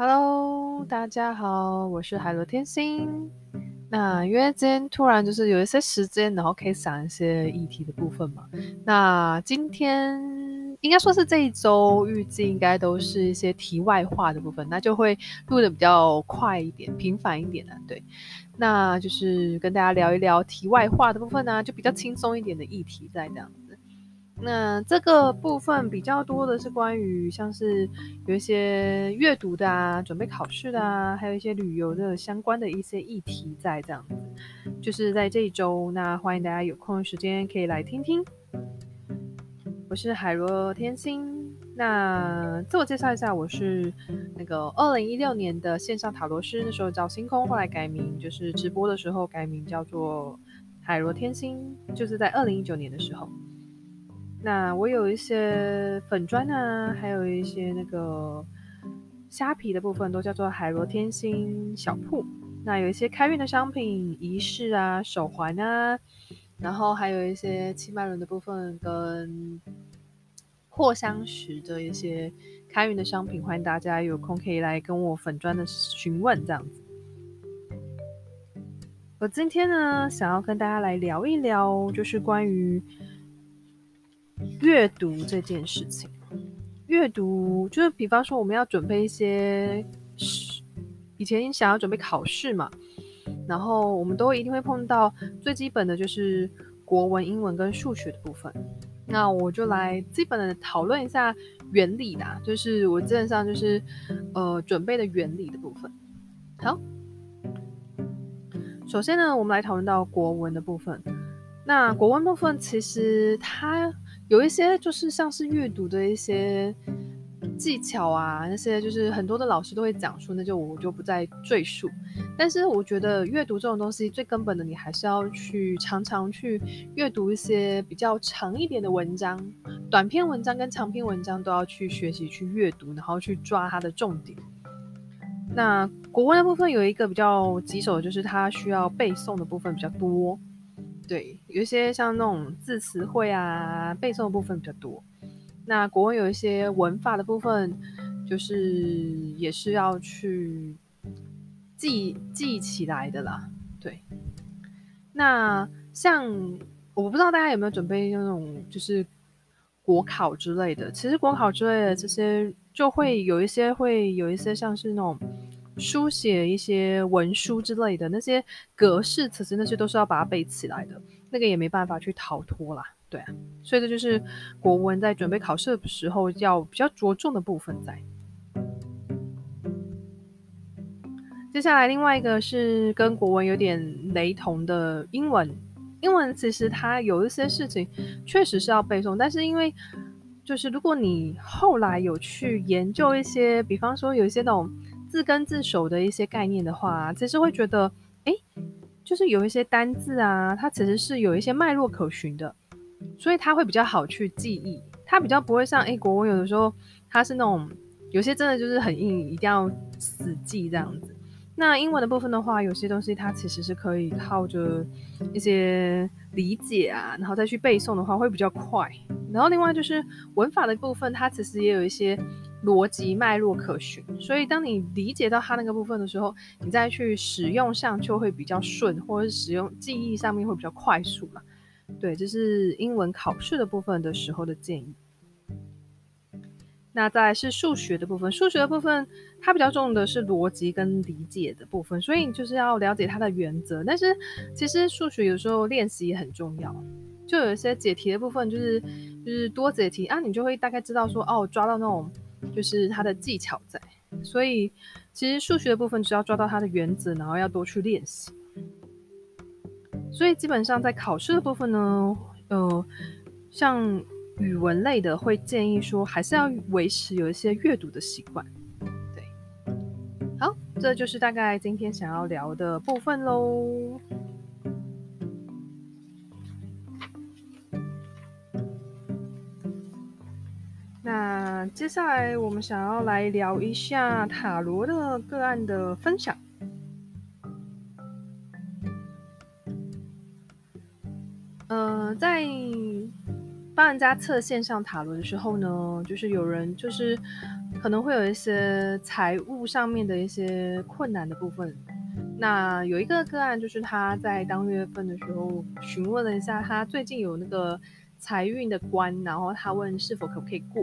Hello，大家好，我是海螺天星。那因为今天突然就是有一些时间，然后可以想一些议题的部分嘛。那今天应该说是这一周，预计应该都是一些题外话的部分，那就会录的比较快一点、频繁一点的。对，那就是跟大家聊一聊题外话的部分呢、啊，就比较轻松一点的议题在这样。那这个部分比较多的是关于像是有一些阅读的啊，准备考试的啊，还有一些旅游的相关的一些议题在这样子，就是在这一周，那欢迎大家有空的时间可以来听听。我是海螺天心，那自我介绍一下，我是那个二零一六年的线上塔罗师，那时候叫星空，后来改名，就是直播的时候改名叫做海螺天心，就是在二零一九年的时候。那我有一些粉砖啊，还有一些那个虾皮的部分，都叫做海螺天心小铺。那有一些开运的商品、仪式啊、手环啊，然后还有一些七脉轮的部分跟扩香石的一些开运的商品，欢迎大家有空可以来跟我粉砖的询问这样子。我今天呢，想要跟大家来聊一聊，就是关于。阅读这件事情，阅读就是比方说我们要准备一些，以前想要准备考试嘛，然后我们都一定会碰到最基本的就是国文、英文跟数学的部分。那我就来基本的讨论一下原理啦，就是我基本上就是呃准备的原理的部分。好，首先呢，我们来讨论到国文的部分。那国文部分其实它。有一些就是像是阅读的一些技巧啊，那些就是很多的老师都会讲述，那就我就不再赘述。但是我觉得阅读这种东西最根本的，你还是要去常常去阅读一些比较长一点的文章，短篇文章跟长篇文章都要去学习去阅读，然后去抓它的重点。那国文的部分有一个比较棘手的，就是它需要背诵的部分比较多。对，有一些像那种字词汇啊，背诵的部分比较多。那国文有一些文法的部分，就是也是要去记记起来的啦。对，那像我不知道大家有没有准备那种就是国考之类的。其实国考之类的这些，就会有一些会有一些像是那种。书写一些文书之类的那些格式词词，那些都是要把它背起来的，那个也没办法去逃脱啦，对啊，所以这就是国文在准备考试的时候要比较着重的部分在。接下来另外一个是跟国文有点雷同的英文，英文其实它有一些事情确实是要背诵，但是因为就是如果你后来有去研究一些，比方说有一些那种。字根自首的一些概念的话，其实会觉得，哎，就是有一些单字啊，它其实是有一些脉络可循的，所以它会比较好去记忆。它比较不会像，哎，国文有的时候它是那种有些真的就是很硬，一定要死记这样子。那英文的部分的话，有些东西它其实是可以靠着一些理解啊，然后再去背诵的话会比较快。然后另外就是文法的部分，它其实也有一些。逻辑脉络可循，所以当你理解到它那个部分的时候，你再去使用上就会比较顺，或者使用记忆上面会比较快速嘛。对，这是英文考试的部分的时候的建议。那再来是数学的部分，数学的部分它比较重的是逻辑跟理解的部分，所以你就是要了解它的原则。但是其实数学有时候练习也很重要，就有一些解题的部分，就是就是多解题啊，你就会大概知道说哦，抓到那种。就是它的技巧在，所以其实数学的部分只要抓到它的原则，然后要多去练习。所以基本上在考试的部分呢，呃，像语文类的会建议说，还是要维持有一些阅读的习惯。对，好，这就是大概今天想要聊的部分喽。接下来我们想要来聊一下塔罗的个案的分享。呃，在帮人家测线上塔罗的时候呢，就是有人就是可能会有一些财务上面的一些困难的部分。那有一个个案，就是他在当月份的时候询问了一下，他最近有那个财运的关，然后他问是否可不可以过。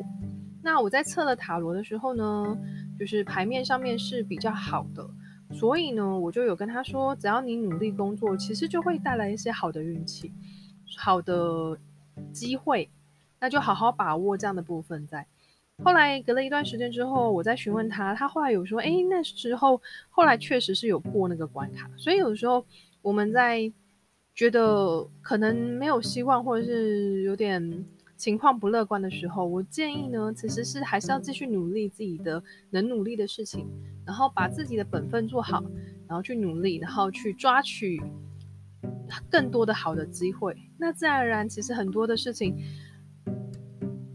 那我在测了塔罗的时候呢，就是牌面上面是比较好的，所以呢，我就有跟他说，只要你努力工作，其实就会带来一些好的运气，好的机会，那就好好把握这样的部分在。后来隔了一段时间之后，我再询问他，他后来有说，哎，那时候后来确实是有过那个关卡。所以有时候我们在觉得可能没有希望，或者是有点情况不乐观的时候，我建议呢，其实是还是要继续努力自己的能努力的事情，然后把自己的本分做好，然后去努力，然后去抓取更多的好的机会。那自然而然，其实很多的事情。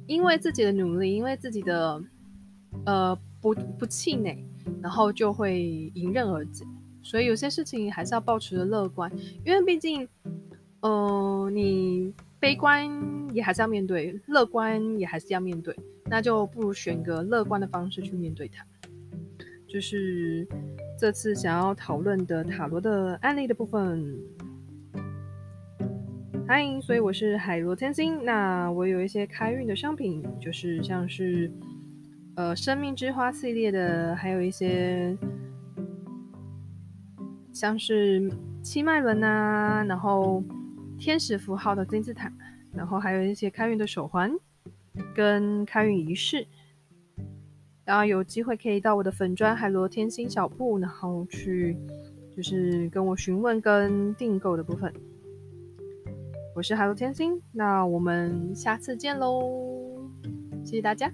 因为自己的努力，因为自己的呃不不气馁，然后就会迎刃而解。所以有些事情还是要保持着乐观，因为毕竟，呃，你悲观也还是要面对，乐观也还是要面对，那就不如选个乐观的方式去面对它。就是这次想要讨论的塔罗的案例的部分。嗨，所以我是海螺天星。那我有一些开运的商品，就是像是呃生命之花系列的，还有一些像是七脉轮啊，然后天使符号的金字塔，然后还有一些开运的手环跟开运仪式。然后有机会可以到我的粉砖海螺天星小铺，然后去就是跟我询问跟订购的部分。我是海螺天星，那我们下次见喽，谢谢大家。